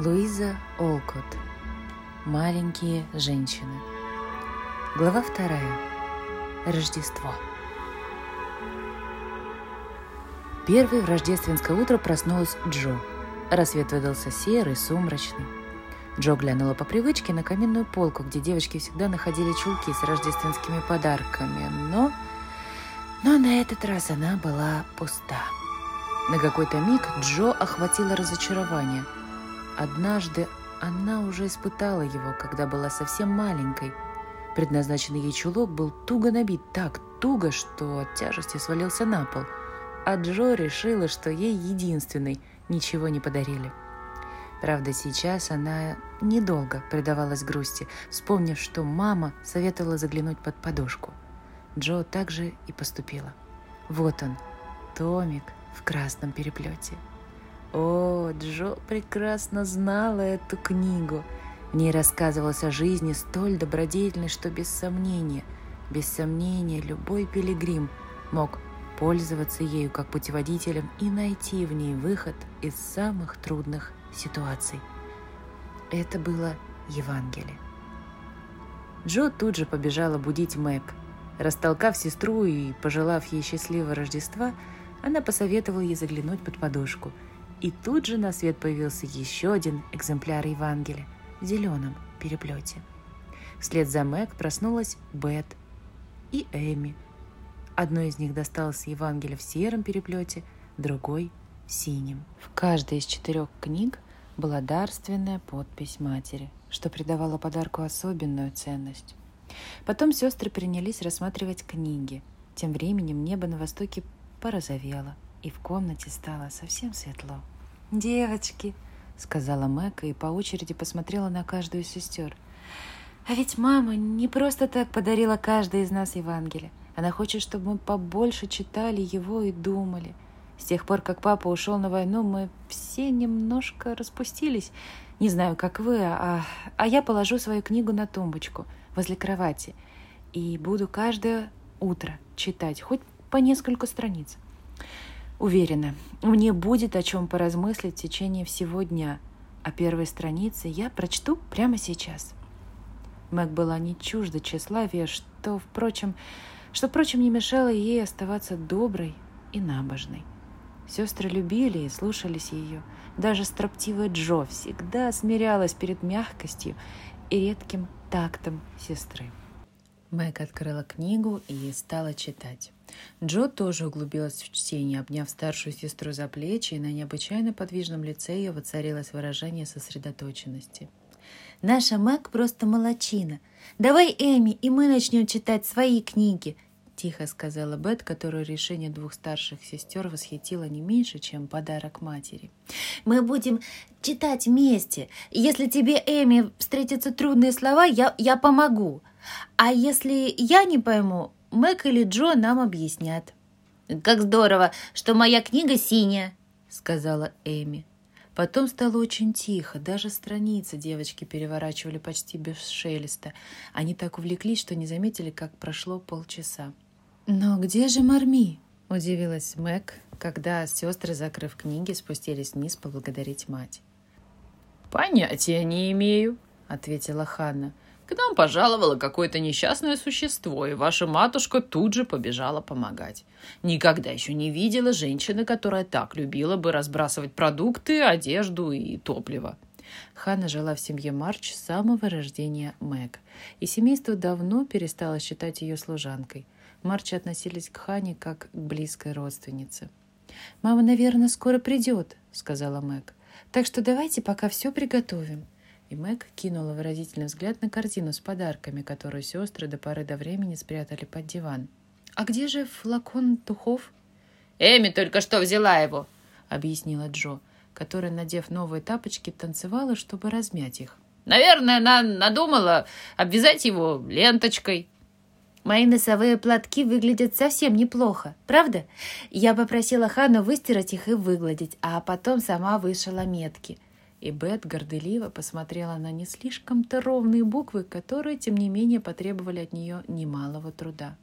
Луиза Олкот. Маленькие женщины. Глава вторая. Рождество. Первый в рождественское утро проснулась Джо. Рассвет выдался серый, сумрачный. Джо глянула по привычке на каминную полку, где девочки всегда находили чулки с рождественскими подарками, но... Но на этот раз она была пуста. На какой-то миг Джо охватило разочарование – Однажды она уже испытала его, когда была совсем маленькой. Предназначенный ей чулок был туго набит, так туго, что от тяжести свалился на пол. А Джо решила, что ей единственной ничего не подарили. Правда, сейчас она недолго предавалась грусти, вспомнив, что мама советовала заглянуть под подушку. Джо также и поступила. Вот он, томик в красном переплете – о, Джо прекрасно знала эту книгу. В ней рассказывалось о жизни столь добродетельной, что без сомнения, без сомнения любой пилигрим мог пользоваться ею как путеводителем и найти в ней выход из самых трудных ситуаций. Это было Евангелие. Джо тут же побежала будить Мэг. Растолкав сестру и пожелав ей счастливого Рождества, она посоветовала ей заглянуть под подушку – и тут же на свет появился еще один экземпляр Евангелия в зеленом переплете. Вслед за Мэг проснулась Бет и Эми. Одной из них досталось Евангелие в сером переплете, другой – в синем. В каждой из четырех книг была дарственная подпись матери, что придавало подарку особенную ценность. Потом сестры принялись рассматривать книги. Тем временем небо на востоке порозовело – и в комнате стало совсем светло. «Девочки», — сказала Мэка и по очереди посмотрела на каждую из сестер. «А ведь мама не просто так подарила каждой из нас Евангелие. Она хочет, чтобы мы побольше читали его и думали. С тех пор, как папа ушел на войну, мы все немножко распустились. Не знаю, как вы, а, а я положу свою книгу на тумбочку возле кровати и буду каждое утро читать, хоть по несколько страниц. Уверена, мне будет о чем поразмыслить в течение всего дня, а первые страницы я прочту прямо сейчас. Мэг была не чужда тщеславия, что, впрочем, что, впрочем, не мешало ей оставаться доброй и набожной. Сестры любили и слушались ее. Даже строптивая Джо всегда смирялась перед мягкостью и редким тактом сестры. Мэг открыла книгу и стала читать. Джо тоже углубилась в чтение, обняв старшую сестру за плечи, и на необычайно подвижном лице ее воцарилось выражение сосредоточенности. «Наша Мэг просто молочина. Давай, Эми, и мы начнем читать свои книги», — тихо сказала Бет, которую решение двух старших сестер восхитило не меньше, чем подарок матери. «Мы будем читать вместе. Если тебе, Эми, встретятся трудные слова, я, я помогу. А если я не пойму, Мэг или Джо нам объяснят. «Как здорово, что моя книга синяя», — сказала Эми. Потом стало очень тихо, даже страницы девочки переворачивали почти без шелеста. Они так увлеклись, что не заметили, как прошло полчаса. «Но где же Марми?» — удивилась Мэг, когда сестры, закрыв книги, спустились вниз поблагодарить мать. «Понятия не имею», — ответила Ханна. К нам пожаловало какое-то несчастное существо, и ваша матушка тут же побежала помогать. Никогда еще не видела женщины, которая так любила бы разбрасывать продукты, одежду и топливо. Ханна жила в семье Марч с самого рождения Мэг, и семейство давно перестало считать ее служанкой. Марчи относились к Хане как к близкой родственнице. «Мама, наверное, скоро придет», — сказала Мэг. «Так что давайте пока все приготовим». И Мэг кинула выразительный взгляд на корзину с подарками, которую сестры до поры до времени спрятали под диван. «А где же флакон духов?» «Эми только что взяла его», — объяснила Джо, которая, надев новые тапочки, танцевала, чтобы размять их. «Наверное, она надумала обвязать его ленточкой». Мои носовые платки выглядят совсем неплохо, правда? Я попросила Хану выстирать их и выгладить, а потом сама вышила метки — и Бет горделиво посмотрела на не слишком-то ровные буквы, которые, тем не менее, потребовали от нее немалого труда.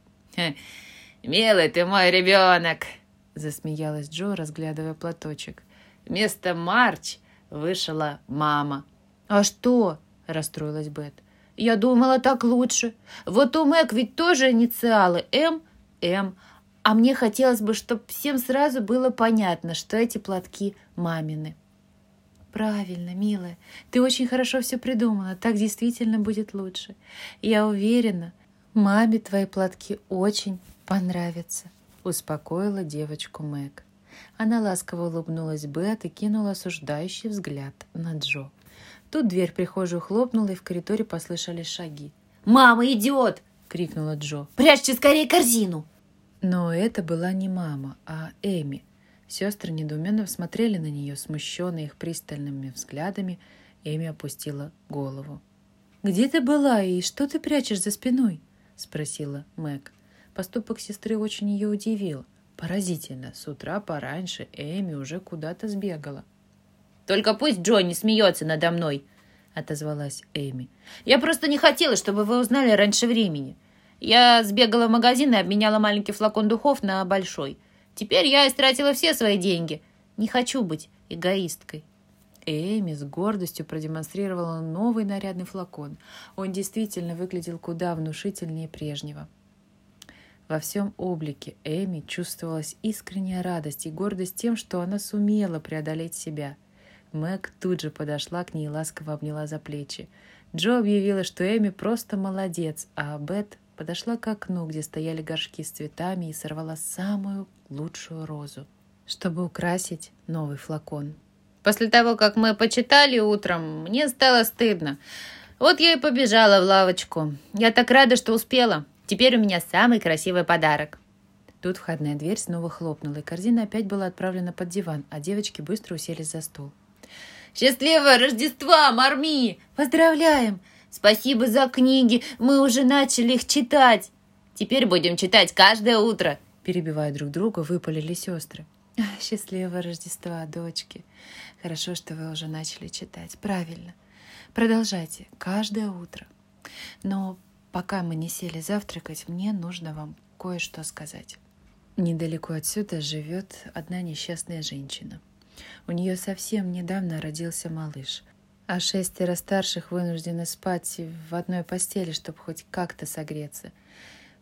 «Милый ты мой ребенок!» — засмеялась Джо, разглядывая платочек. «Вместо Марч вышла мама. «А что?» – расстроилась Бет. «Я думала, так лучше. Вот у Мэг ведь тоже инициалы М, М. А мне хотелось бы, чтобы всем сразу было понятно, что эти платки мамины». «Правильно, милая. Ты очень хорошо все придумала. Так действительно будет лучше. Я уверена, маме твои платки очень понравятся», — успокоила девочку Мэг. Она ласково улыбнулась Бет и кинула осуждающий взгляд на Джо. Тут дверь в прихожую хлопнула, и в коридоре послышались шаги. «Мама идет!» — крикнула Джо. «Прячьте скорее корзину!» Но это была не мама, а Эми. Сестры недоуменно смотрели на нее, смущенные их пристальными взглядами. Эми опустила голову. «Где ты была и что ты прячешь за спиной?» — спросила Мэг. Поступок сестры очень ее удивил. Поразительно, с утра пораньше Эми уже куда-то сбегала. «Только пусть Джо не смеется надо мной», — отозвалась Эми. «Я просто не хотела, чтобы вы узнали раньше времени. Я сбегала в магазин и обменяла маленький флакон духов на большой. Теперь я истратила все свои деньги. Не хочу быть эгоисткой». Эми с гордостью продемонстрировала новый нарядный флакон. Он действительно выглядел куда внушительнее прежнего. Во всем облике Эми чувствовалась искренняя радость и гордость тем, что она сумела преодолеть себя. Мэг тут же подошла к ней и ласково обняла за плечи. Джо объявила, что Эми просто молодец, а Бет подошла к окну, где стояли горшки с цветами, и сорвала самую лучшую розу, чтобы украсить новый флакон. После того, как мы почитали утром, мне стало стыдно. Вот я и побежала в лавочку. Я так рада, что успела. Теперь у меня самый красивый подарок. Тут входная дверь снова хлопнула, и корзина опять была отправлена под диван, а девочки быстро уселись за стол. «Счастливого Рождества, Марми! Поздравляем! Спасибо за книги, мы уже начали их читать! Теперь будем читать каждое утро!» Перебивая друг друга, выпалили сестры. «Счастливого Рождества, дочки! Хорошо, что вы уже начали читать. Правильно. Продолжайте каждое утро. Но Пока мы не сели завтракать, мне нужно вам кое-что сказать. Недалеко отсюда живет одна несчастная женщина. У нее совсем недавно родился малыш, а шестеро старших вынуждены спать в одной постели, чтобы хоть как-то согреться.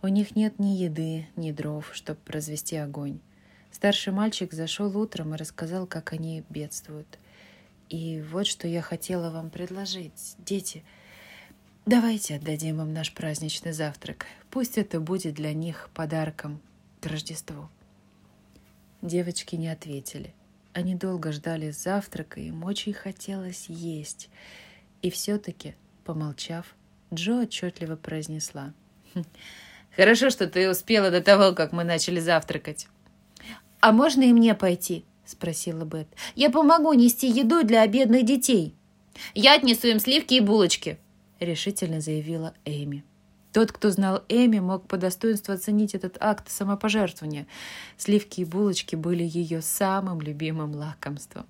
У них нет ни еды, ни дров, чтобы развести огонь. Старший мальчик зашел утром и рассказал, как они бедствуют. И вот что я хотела вам предложить. Дети — Давайте отдадим им наш праздничный завтрак. Пусть это будет для них подарком к Рождеству. Девочки не ответили. Они долго ждали завтрака, им очень хотелось есть. И все-таки, помолчав, Джо отчетливо произнесла. «Хм, «Хорошо, что ты успела до того, как мы начали завтракать». «А можно и мне пойти?» — спросила Бет. «Я помогу нести еду для бедных детей. Я отнесу им сливки и булочки», решительно заявила Эми. Тот, кто знал Эми, мог по достоинству оценить этот акт самопожертвования. Сливки и булочки были ее самым любимым лакомством.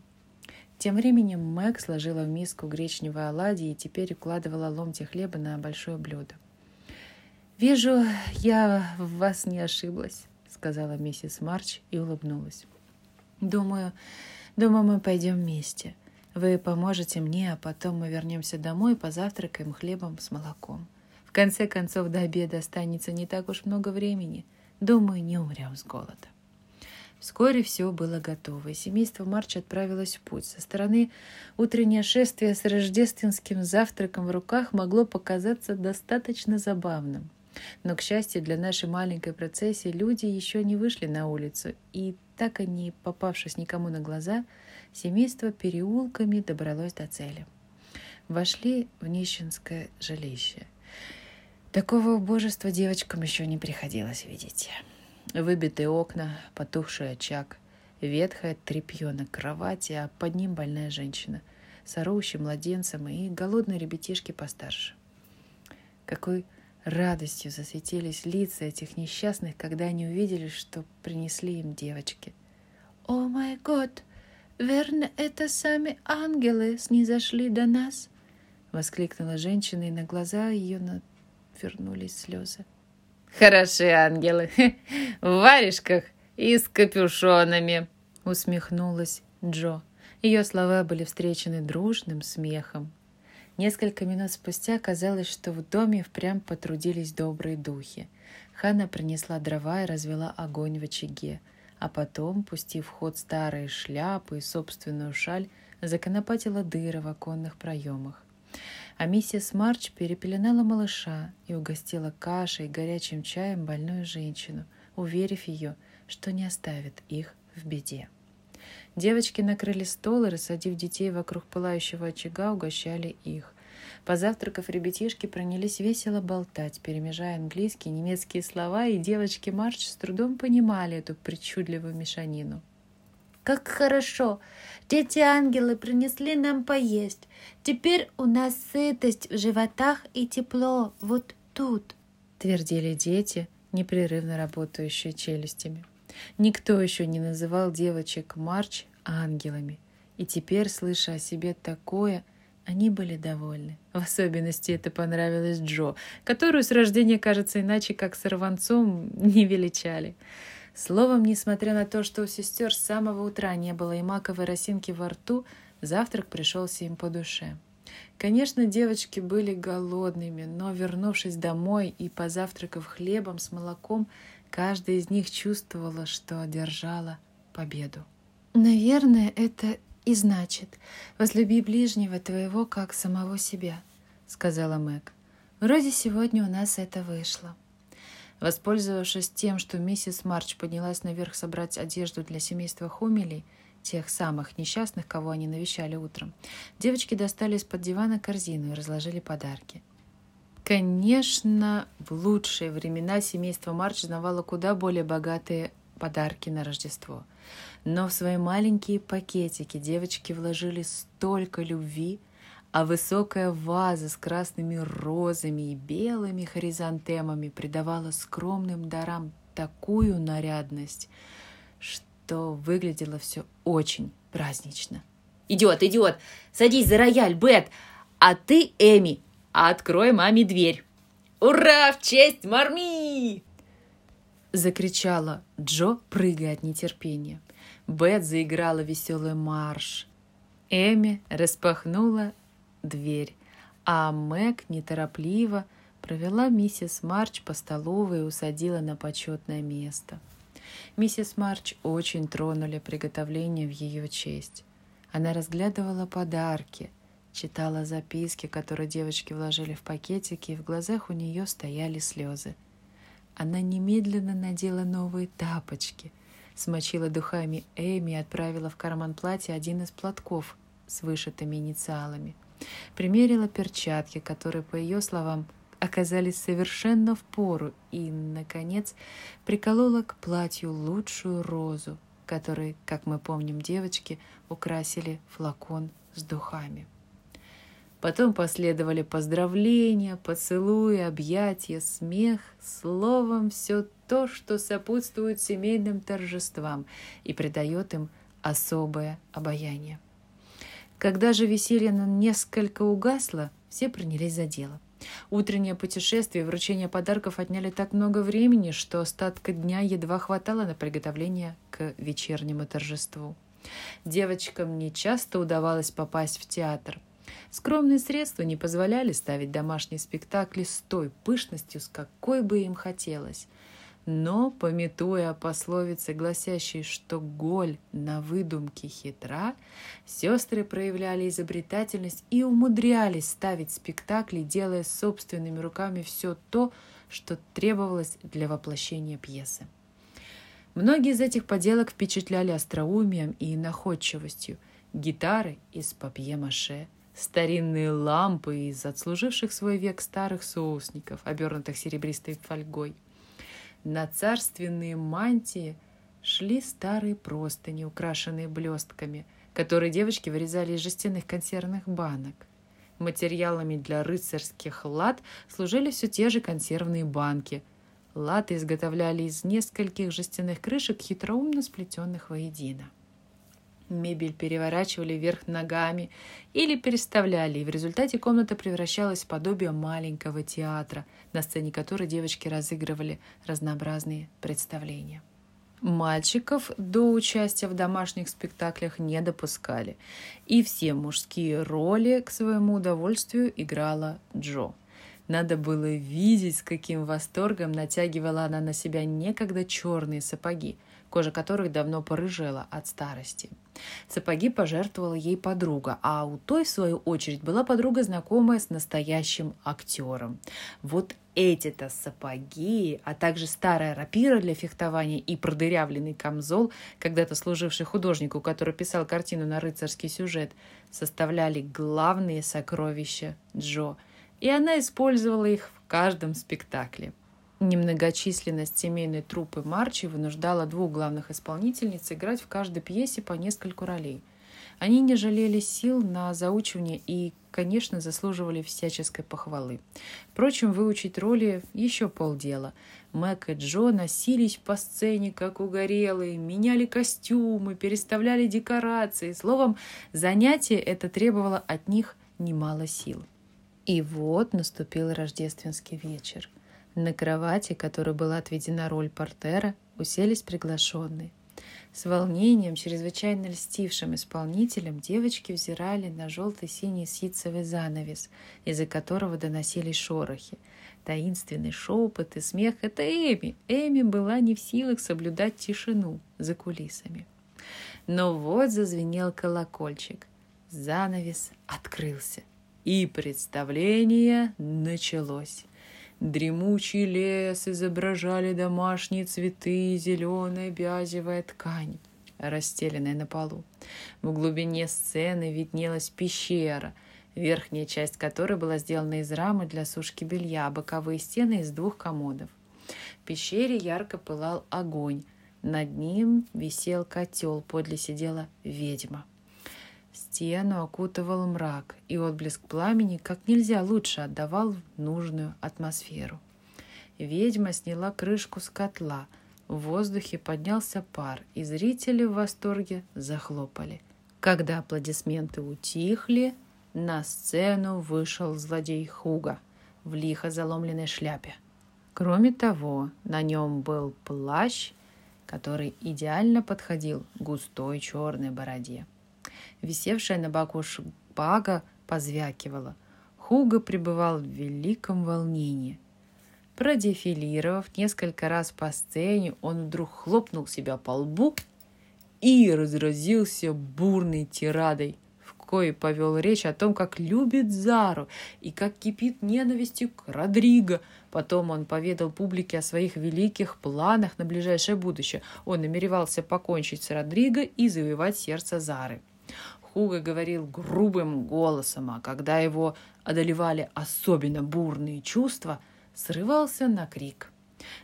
Тем временем Мэг сложила в миску гречневые оладьи и теперь укладывала ломти хлеба на большое блюдо. «Вижу, я в вас не ошиблась», — сказала миссис Марч и улыбнулась. «Думаю, думаю, мы пойдем вместе. Вы поможете мне, а потом мы вернемся домой и позавтракаем хлебом с молоком. В конце концов, до обеда останется не так уж много времени. Думаю, не умрем с голода. Вскоре все было готово, и семейство Марч отправилось в путь. Со стороны утреннее шествие с рождественским завтраком в руках могло показаться достаточно забавным. Но, к счастью для нашей маленькой процессии, люди еще не вышли на улицу, и так и не попавшись никому на глаза, семейство переулками добралось до цели. Вошли в нищенское жилище. Такого убожества девочкам еще не приходилось видеть. Выбитые окна, потухший очаг, ветхое тряпье на кровати, а под ним больная женщина с младенцем и голодные ребятишки постарше. Какой радостью засветились лица этих несчастных, когда они увидели, что принесли им девочки. «О май год! Верно, это сами ангелы снизошли до нас!» — воскликнула женщина, и на глаза ее навернулись слезы. «Хороши ангелы! В варежках и с капюшонами!» — усмехнулась Джо. Ее слова были встречены дружным смехом. Несколько минут спустя казалось, что в доме впрямь потрудились добрые духи. Ханна принесла дрова и развела огонь в очаге, а потом, пустив в ход старые шляпы и собственную шаль, законопатила дыры в оконных проемах. А миссис Марч перепеленала малыша и угостила кашей и горячим чаем больную женщину, уверив ее, что не оставит их в беде. Девочки накрыли стол и, рассадив детей вокруг пылающего очага, угощали их. Позавтракав, ребятишки пронялись весело болтать, перемежая английские и немецкие слова, и девочки Марч с трудом понимали эту причудливую мешанину. «Как хорошо! Дети-ангелы принесли нам поесть. Теперь у нас сытость в животах и тепло вот тут», — твердили дети, непрерывно работающие челюстями. Никто еще не называл девочек Марч ангелами. И теперь, слыша о себе такое, они были довольны. В особенности это понравилось Джо, которую с рождения, кажется, иначе как сорванцом не величали. Словом, несмотря на то, что у сестер с самого утра не было и маковой росинки во рту, завтрак пришелся им по душе. Конечно, девочки были голодными, но, вернувшись домой и позавтракав хлебом с молоком, Каждая из них чувствовала, что одержала победу. «Наверное, это и значит «возлюби ближнего твоего, как самого себя», — сказала Мэг. «Вроде сегодня у нас это вышло». Воспользовавшись тем, что миссис Марч поднялась наверх собрать одежду для семейства Хумелей, тех самых несчастных, кого они навещали утром, девочки достали из-под дивана корзину и разложили подарки — Конечно, в лучшие времена семейство Марч знавало куда более богатые подарки на Рождество. Но в свои маленькие пакетики девочки вложили столько любви, а высокая ваза с красными розами и белыми хоризонтемами придавала скромным дарам такую нарядность, что выглядело все очень празднично. «Идиот, идиот! Садись за рояль, Бет! А ты, Эми, Открой маме дверь. Ура, в честь Марми! Закричала Джо, прыгая от нетерпения. Бет заиграла веселый марш. Эми распахнула дверь, а Мэг неторопливо провела миссис Марч по столовой и усадила на почетное место. Миссис Марч очень тронули приготовления в ее честь. Она разглядывала подарки – читала записки, которые девочки вложили в пакетики, и в глазах у нее стояли слезы. Она немедленно надела новые тапочки, смочила духами Эми и отправила в карман платья один из платков с вышитыми инициалами. Примерила перчатки, которые, по ее словам, оказались совершенно в пору, и, наконец, приколола к платью лучшую розу, которой, как мы помним, девочки украсили флакон с духами. Потом последовали поздравления, поцелуи, объятия, смех, словом, все то, что сопутствует семейным торжествам и придает им особое обаяние. Когда же веселье несколько угасло, все принялись за дело. Утреннее путешествие и вручение подарков отняли так много времени, что остатка дня едва хватало на приготовление к вечернему торжеству. Девочкам не часто удавалось попасть в театр – Скромные средства не позволяли ставить домашние спектакли с той пышностью, с какой бы им хотелось. Но, пометуя о пословице, гласящей, что голь на выдумке хитра, сестры проявляли изобретательность и умудрялись ставить спектакли, делая собственными руками все то, что требовалось для воплощения пьесы. Многие из этих поделок впечатляли остроумием и находчивостью. Гитары из папье-маше – старинные лампы из отслуживших свой век старых соусников, обернутых серебристой фольгой. На царственные мантии шли старые простыни, украшенные блестками, которые девочки вырезали из жестяных консервных банок. Материалами для рыцарских лад служили все те же консервные банки. Латы изготовляли из нескольких жестяных крышек, хитроумно сплетенных воедино. Мебель переворачивали вверх ногами или переставляли, и в результате комната превращалась в подобие маленького театра, на сцене которой девочки разыгрывали разнообразные представления. Мальчиков до участия в домашних спектаклях не допускали, и все мужские роли к своему удовольствию играла Джо. Надо было видеть, с каким восторгом натягивала она на себя некогда черные сапоги, кожа которых давно порыжела от старости. Сапоги пожертвовала ей подруга, а у той, в свою очередь, была подруга, знакомая с настоящим актером. Вот эти-то сапоги, а также старая рапира для фехтования и продырявленный камзол, когда-то служивший художнику, который писал картину на рыцарский сюжет, составляли главные сокровища Джо, и она использовала их в каждом спектакле. Немногочисленность семейной труппы Марчи вынуждала двух главных исполнительниц играть в каждой пьесе по нескольку ролей. Они не жалели сил на заучивание и, конечно, заслуживали всяческой похвалы. Впрочем, выучить роли еще полдела. Мэг и Джо носились по сцене, как угорелые, меняли костюмы, переставляли декорации. Словом, занятие это требовало от них немало сил. И вот наступил рождественский вечер – на кровати, которой была отведена роль портера, уселись приглашенные. С волнением, чрезвычайно льстившим исполнителем, девочки взирали на желто-синий ситцевый занавес, из-за которого доносились шорохи. Таинственный шепот и смех — это Эми. Эми была не в силах соблюдать тишину за кулисами. Но вот зазвенел колокольчик. Занавес открылся. И представление началось. Дремучий лес изображали домашние цветы, зеленая бязевая ткань, расстеленная на полу. В глубине сцены виднелась пещера, верхняя часть которой была сделана из рамы для сушки белья, а боковые стены из двух комодов. В пещере ярко пылал огонь. Над ним висел котел, подле сидела ведьма. Стену окутывал мрак, и отблеск пламени как нельзя лучше отдавал нужную атмосферу. Ведьма сняла крышку с котла. В воздухе поднялся пар, и зрители в восторге захлопали. Когда аплодисменты утихли, на сцену вышел злодей Хуга в лихо заломленной шляпе. Кроме того, на нем был плащ, который идеально подходил густой черной бороде. Висевшая на боку шпага позвякивала. Хуга пребывал в великом волнении. Продефилировав несколько раз по сцене, он вдруг хлопнул себя по лбу и разразился бурной тирадой, в коей повел речь о том, как любит Зару и как кипит ненавистью к Родриго. Потом он поведал публике о своих великих планах на ближайшее будущее. Он намеревался покончить с Родриго и завоевать сердце Зары. Хуга говорил грубым голосом, а когда его одолевали особенно бурные чувства, срывался на крик.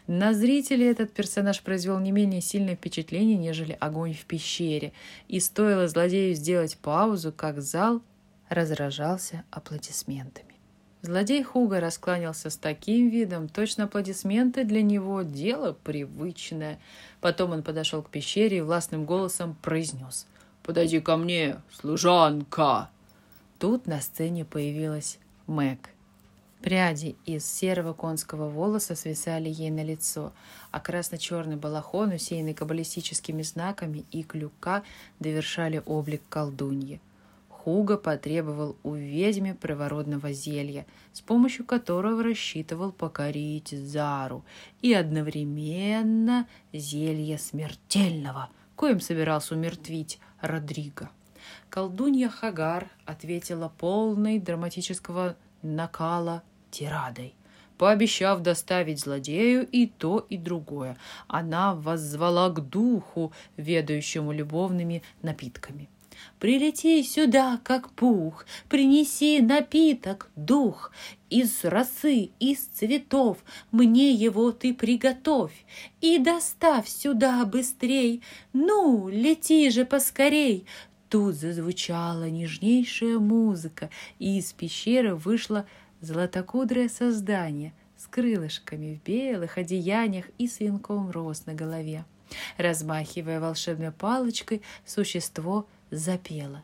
На зрителей этот персонаж произвел не менее сильное впечатление, нежели огонь в пещере, и стоило злодею сделать паузу, как зал разражался аплодисментами. Злодей Хуга раскланялся с таким видом, точно аплодисменты для него – дело привычное. Потом он подошел к пещере и властным голосом произнес – Подойди ко мне, служанка!» Тут на сцене появилась Мэг. Пряди из серого конского волоса свисали ей на лицо, а красно-черный балахон, усеянный каббалистическими знаками и клюка, довершали облик колдуньи. Хуга потребовал у ведьмы привородного зелья, с помощью которого рассчитывал покорить Зару, и одновременно зелье смертельного, коим собирался умертвить Родриго. Колдунья Хагар ответила полной драматического накала тирадой. Пообещав доставить злодею и то, и другое, она воззвала к духу, ведающему любовными напитками – Прилети сюда, как пух, принеси напиток, дух, из росы, из цветов, мне его ты приготовь и доставь сюда быстрей. Ну, лети же поскорей. Тут зазвучала нежнейшая музыка, и из пещеры вышло золотокудрое создание с крылышками в белых одеяниях и с венком на голове. Размахивая волшебной палочкой, существо – запела.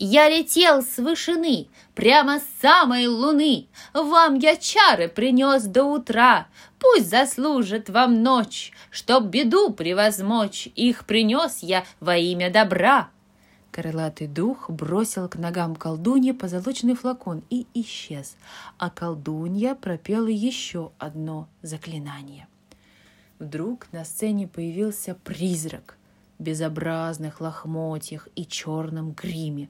Я летел с вышины, прямо с самой луны. Вам я чары принес до утра. Пусть заслужит вам ночь, чтоб беду превозмочь. Их принес я во имя добра. Крылатый дух бросил к ногам колдуньи позолоченный флакон и исчез, а колдунья пропела еще одно заклинание. Вдруг на сцене появился призрак безобразных лохмотьях и черном гриме.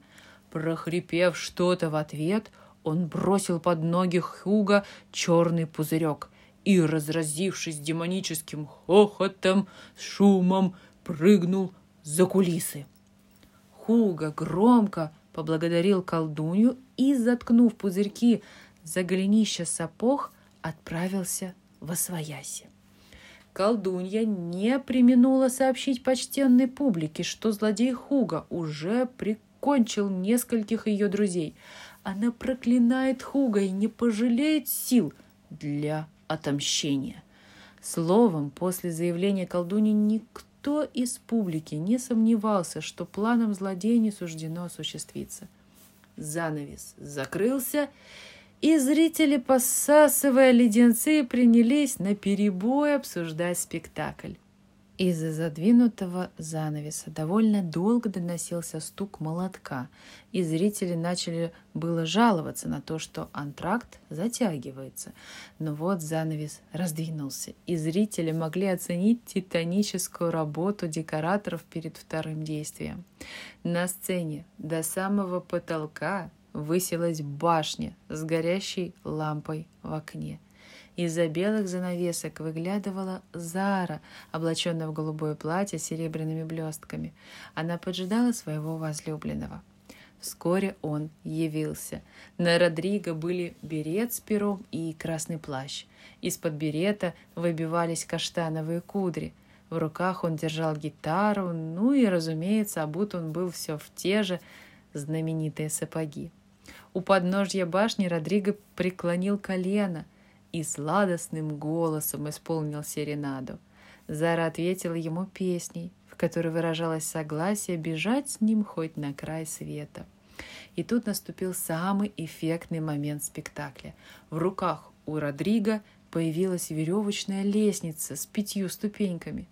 Прохрипев что-то в ответ, он бросил под ноги Хуга черный пузырек и, разразившись демоническим хохотом, шумом, прыгнул за кулисы. Хуга громко поблагодарил колдунью и, заткнув пузырьки за голенища сапог, отправился во свояси. Колдунья не применула сообщить почтенной публике, что злодей Хуга уже прикончил кончил нескольких ее друзей. Она проклинает Хуга и не пожалеет сил для отомщения. Словом, после заявления колдуни никто из публики не сомневался, что планом злодея не суждено осуществиться. Занавес закрылся, и зрители, посасывая леденцы, принялись на перебой обсуждать спектакль. Из-за задвинутого занавеса довольно долго доносился стук молотка, и зрители начали было жаловаться на то, что антракт затягивается. Но вот занавес раздвинулся, и зрители могли оценить титаническую работу декораторов перед вторым действием. На сцене до самого потолка высилась башня с горящей лампой в окне – из-за белых занавесок выглядывала Зара, облаченная в голубое платье с серебряными блестками. Она поджидала своего возлюбленного. Вскоре он явился. На Родриго были берет с пером и красный плащ. Из-под берета выбивались каштановые кудри. В руках он держал гитару, ну и, разумеется, обут он был все в те же знаменитые сапоги. У подножья башни Родриго преклонил колено – и сладостным голосом исполнил серенаду. Зара ответила ему песней, в которой выражалось согласие бежать с ним хоть на край света. И тут наступил самый эффектный момент спектакля. В руках у Родриго появилась веревочная лестница с пятью ступеньками.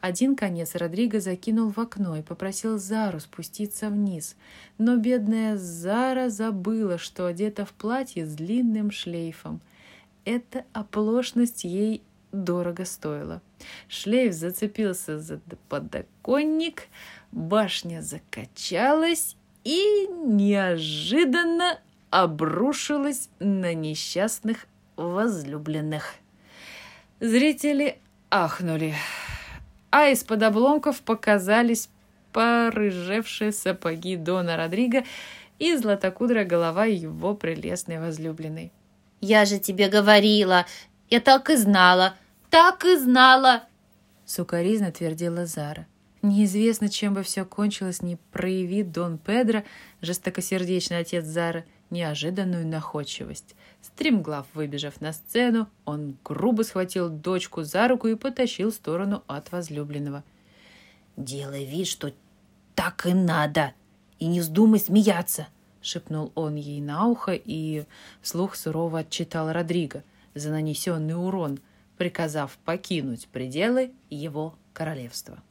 Один конец Родриго закинул в окно и попросил Зару спуститься вниз. Но бедная Зара забыла, что одета в платье с длинным шлейфом эта оплошность ей дорого стоила. Шлейф зацепился за подоконник, башня закачалась и неожиданно обрушилась на несчастных возлюбленных. Зрители ахнули, а из-под обломков показались порыжевшие сапоги Дона Родриго и златокудрая голова его прелестной возлюбленной. «Я же тебе говорила! Я так и знала! Так и знала!» Сукаризно твердила Зара. Неизвестно, чем бы все кончилось, не прояви Дон Педро, жестокосердечный отец Зары, неожиданную находчивость. Стремглав выбежав на сцену, он грубо схватил дочку за руку и потащил в сторону от возлюбленного. «Делай вид, что так и надо, и не вздумай смеяться!» — шепнул он ей на ухо и вслух сурово отчитал Родриго за нанесенный урон, приказав покинуть пределы его королевства.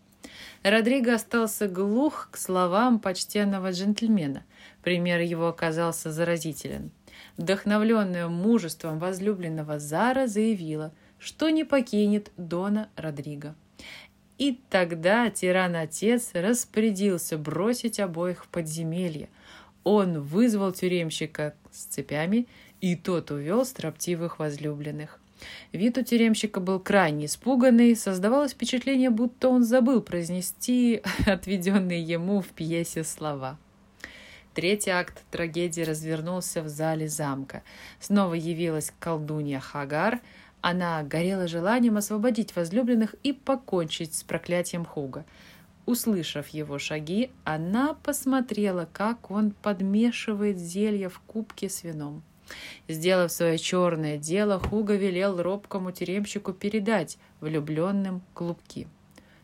Родриго остался глух к словам почтенного джентльмена. Пример его оказался заразителен. Вдохновленная мужеством возлюбленного Зара заявила, что не покинет Дона Родриго. И тогда тиран-отец распорядился бросить обоих в подземелье, он вызвал тюремщика с цепями, и тот увел строптивых возлюбленных. Вид у тюремщика был крайне испуганный, создавалось впечатление, будто он забыл произнести отведенные ему в пьесе слова. Третий акт трагедии развернулся в зале замка. Снова явилась колдунья Хагар. Она горела желанием освободить возлюбленных и покончить с проклятием Хуга. Услышав его шаги, она посмотрела, как он подмешивает зелье в кубке с вином. Сделав свое черное дело, Хуга велел робкому тюремщику передать влюбленным клубки.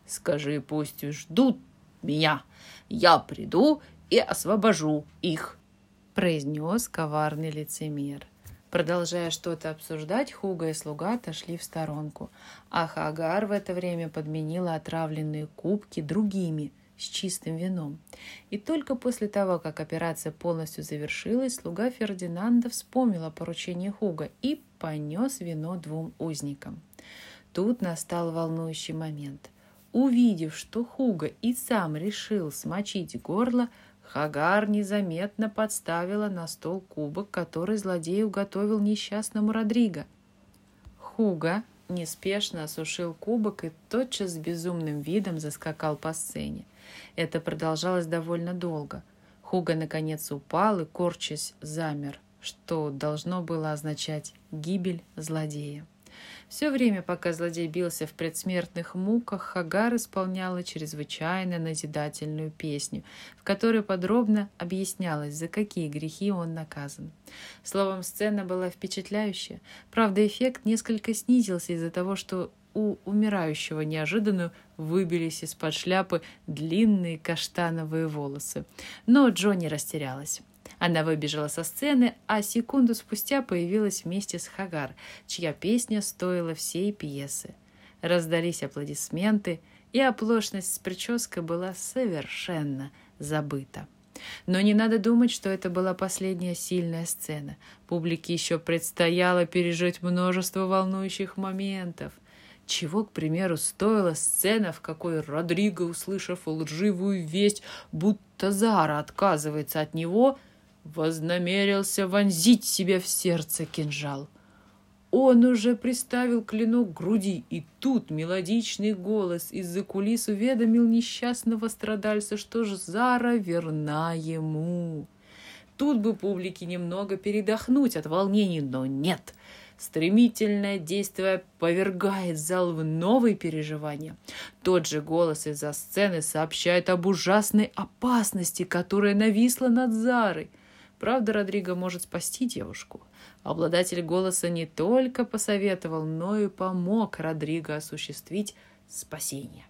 «Скажи, пусть ждут меня. Я приду и освобожу их», — произнес коварный лицемер. Продолжая что-то обсуждать, Хуга и слуга отошли в сторонку, а Хагар в это время подменила отравленные кубки другими с чистым вином. И только после того, как операция полностью завершилась, слуга Фердинанда вспомнил о поручении Хуга и понес вино двум узникам. Тут настал волнующий момент. Увидев, что Хуга и сам решил смочить горло, Хагар незаметно подставила на стол кубок, который злодей уготовил несчастному Родриго. Хуга неспешно осушил кубок и тотчас с безумным видом заскакал по сцене. Это продолжалось довольно долго. Хуга наконец упал и, корчась, замер, что должно было означать гибель злодея. Все время, пока злодей бился в предсмертных муках, Хагар исполняла чрезвычайно назидательную песню, в которой подробно объяснялось, за какие грехи он наказан. Словом, сцена была впечатляющая. Правда, эффект несколько снизился из-за того, что у умирающего неожиданно выбились из-под шляпы длинные каштановые волосы. Но Джо не растерялась. Она выбежала со сцены, а секунду спустя появилась вместе с Хагар, чья песня стоила всей пьесы. Раздались аплодисменты, и оплошность с прической была совершенно забыта. Но не надо думать, что это была последняя сильная сцена. Публике еще предстояло пережить множество волнующих моментов. Чего, к примеру, стоила сцена, в какой Родриго, услышав лживую весть, будто Зара отказывается от него, вознамерился вонзить себе в сердце кинжал. Он уже приставил клинок к груди, и тут мелодичный голос из-за кулис уведомил несчастного страдальца, что ж Зара верна ему. Тут бы публике немного передохнуть от волнений, но нет. Стремительное действие повергает зал в новые переживания. Тот же голос из-за сцены сообщает об ужасной опасности, которая нависла над Зарой – Правда, Родриго может спасти девушку. Обладатель голоса не только посоветовал, но и помог Родриго осуществить спасение.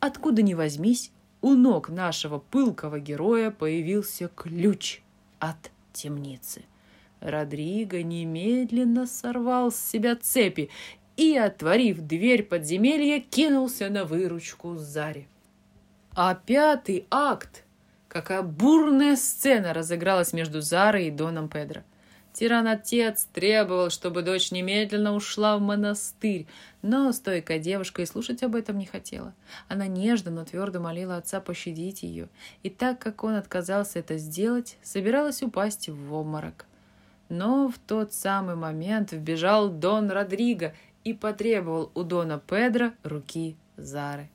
Откуда ни возьмись, у ног нашего пылкого героя появился ключ от темницы. Родриго немедленно сорвал с себя цепи и, отворив дверь подземелья, кинулся на выручку Заре. А пятый акт Какая бурная сцена разыгралась между Зарой и Доном Педро. Тиран-отец требовал, чтобы дочь немедленно ушла в монастырь, но стойкая девушка и слушать об этом не хотела. Она нежно, но твердо молила отца пощадить ее, и так как он отказался это сделать, собиралась упасть в обморок. Но в тот самый момент вбежал Дон Родриго и потребовал у Дона Педро руки Зары.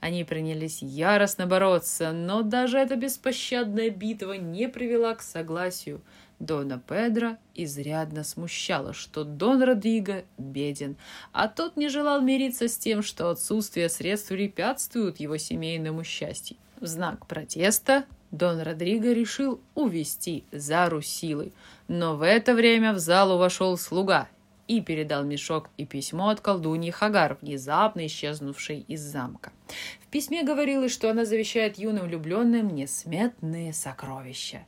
Они принялись яростно бороться, но даже эта беспощадная битва не привела к согласию. Дона Педро изрядно смущало, что Дон Родриго беден, а тот не желал мириться с тем, что отсутствие средств препятствует его семейному счастью. В знак протеста Дон Родриго решил увести Зару силой, но в это время в залу вошел слуга и передал мешок и письмо от колдуньи Хагар, внезапно исчезнувшей из замка. В письме говорилось, что она завещает юным влюбленным несметные сокровища.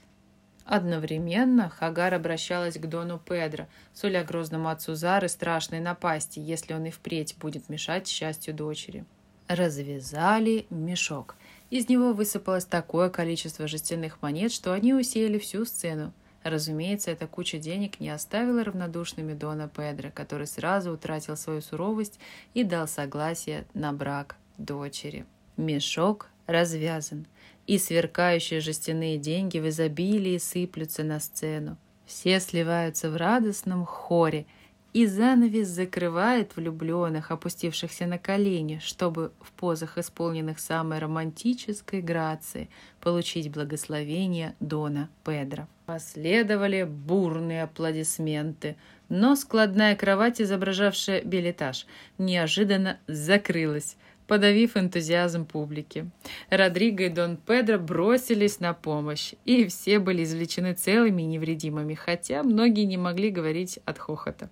Одновременно Хагар обращалась к Дону Педро, суля грозному отцу Зары страшной напасти, если он и впредь будет мешать счастью дочери. Развязали мешок. Из него высыпалось такое количество жестяных монет, что они усеяли всю сцену. Разумеется, эта куча денег не оставила равнодушными Дона Педро, который сразу утратил свою суровость и дал согласие на брак дочери. Мешок развязан, и сверкающие жестяные деньги в изобилии сыплются на сцену. Все сливаются в радостном хоре – и занавес закрывает влюбленных, опустившихся на колени, чтобы в позах, исполненных самой романтической грации, получить благословение Дона Педро. Последовали бурные аплодисменты, но складная кровать, изображавшая билетаж, неожиданно закрылась, подавив энтузиазм публики. Родриго и Дон Педро бросились на помощь, и все были извлечены целыми и невредимыми, хотя многие не могли говорить от хохота.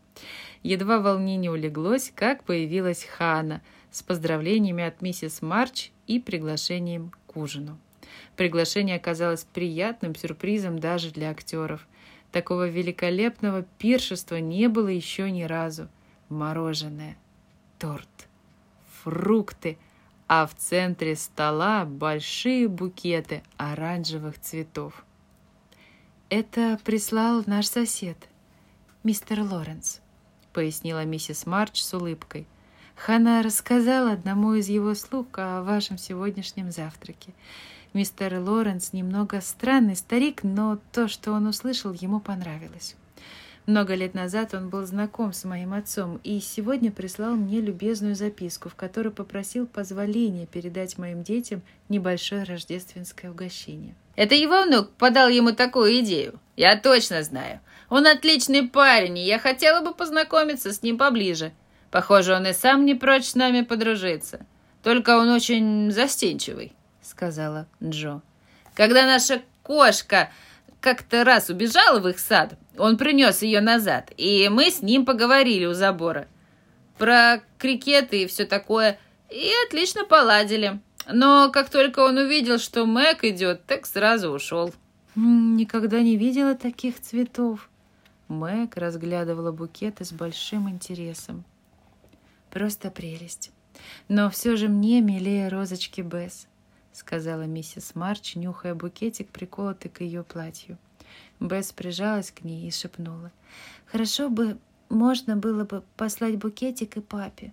Едва волнение улеглось, как появилась Хана с поздравлениями от миссис Марч и приглашением к ужину. Приглашение оказалось приятным сюрпризом даже для актеров. Такого великолепного пиршества не было еще ни разу. Мороженое, торт, фрукты, а в центре стола большие букеты оранжевых цветов. «Это прислал наш сосед, мистер Лоренс», — пояснила миссис Марч с улыбкой. «Хана рассказала одному из его слуг о вашем сегодняшнем завтраке. Мистер Лоренс немного странный старик, но то, что он услышал, ему понравилось. Много лет назад он был знаком с моим отцом и сегодня прислал мне любезную записку, в которой попросил позволения передать моим детям небольшое рождественское угощение. Это его внук подал ему такую идею. Я точно знаю. Он отличный парень, и я хотела бы познакомиться с ним поближе. Похоже, он и сам не прочь с нами подружиться. Только он очень застенчивый сказала Джо. «Когда наша кошка как-то раз убежала в их сад, он принес ее назад, и мы с ним поговорили у забора. Про крикеты и все такое, и отлично поладили. Но как только он увидел, что Мэг идет, так сразу ушел». «Никогда не видела таких цветов». Мэг разглядывала букеты с большим интересом. «Просто прелесть. Но все же мне милее розочки Бесс сказала миссис Марч, нюхая букетик, приколотый к ее платью. Бесс прижалась к ней и шепнула. «Хорошо бы, можно было бы послать букетик и папе.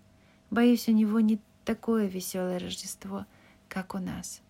Боюсь, у него не такое веселое Рождество, как у нас».